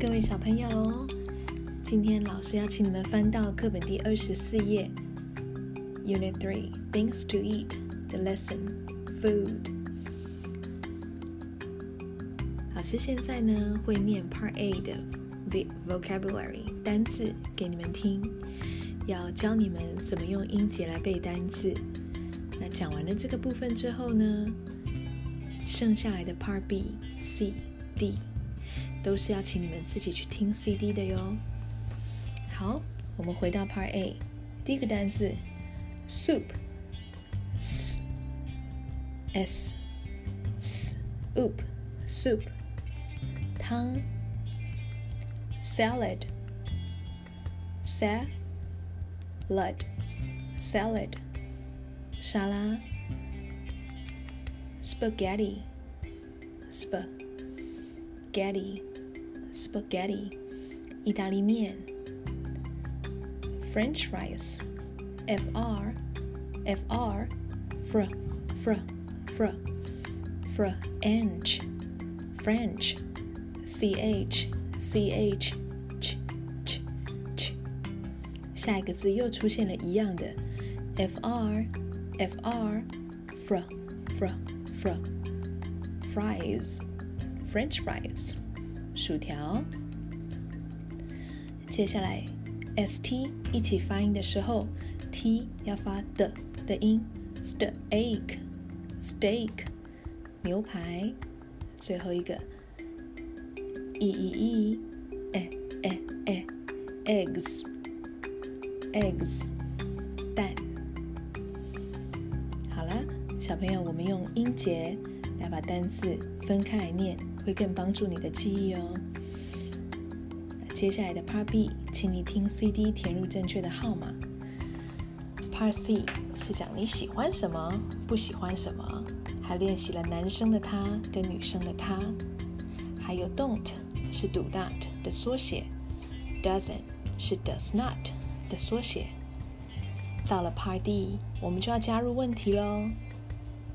各位小朋友，今天老师要请你们翻到课本第二十四页，Unit Three Things to Eat the lesson Food。老师现在呢会念 Part A 的 vocabulary 单字给你们听，要教你们怎么用音节来背单字。那讲完了这个部分之后呢，剩下来的 Part B、C、D 都是要请你们自己去听 CD 的哟。好，我们回到 Part A，第一个单字 soup，s，s，oop，soup，汤，salad，salad，salad，沙拉，spaghetti，sp，aghetti 意大利面，French fries，F R F R fr fr fr French French C H C H ch ch ch 下一个字又出现了一样的 F R F R fr fr fr fries French fries 薯条。接下来，s t 一起发音的时候，t 要发的的音，steak，steak，牛排。最后一个，e e e，哎哎哎，eggs，eggs，蛋。好了，小朋友，我们用音节来把单字分开来念。会更帮助你的记忆哦。接下来的 Part B，请你听 CD 填入正确的号码。Part C 是讲你喜欢什么，不喜欢什么，还练习了男生的他跟女生的他。还有 Don't 是 Do not 的缩写，Doesn't 是 Does not 的缩写。到了 Part D，我们就要加入问题喽。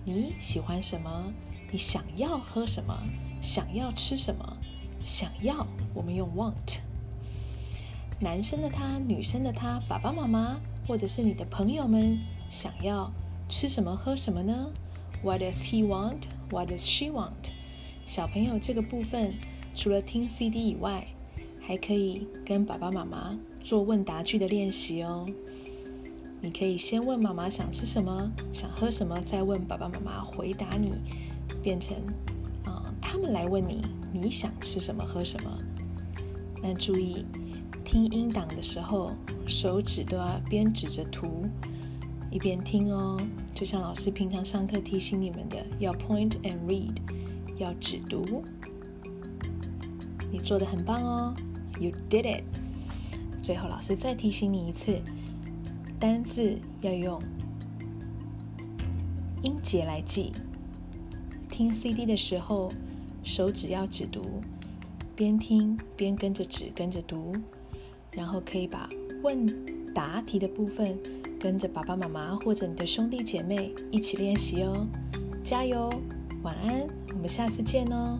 你喜欢什么？你想要喝什么？想要吃什么？想要，我们用 want。男生的他，女生的他，爸爸妈妈，或者是你的朋友们，想要吃什么喝什么呢？What does he want? What does she want? 小朋友这个部分，除了听 CD 以外，还可以跟爸爸妈妈做问答句的练习哦。你可以先问妈妈想吃什么，想喝什么，再问爸爸妈妈回答你，变成。啊他们来问你，你想吃什么喝什么？那注意听音档的时候，手指都要边指着图，一边听哦。就像老师平常上课提醒你们的，要 point and read，要指读。你做的很棒哦，You did it。最后老师再提醒你一次，单字要用音节来记。听 CD 的时候。手指要指读，边听边跟着指跟着读，然后可以把问答题的部分跟着爸爸妈妈或者你的兄弟姐妹一起练习哦。加油，晚安，我们下次见哦。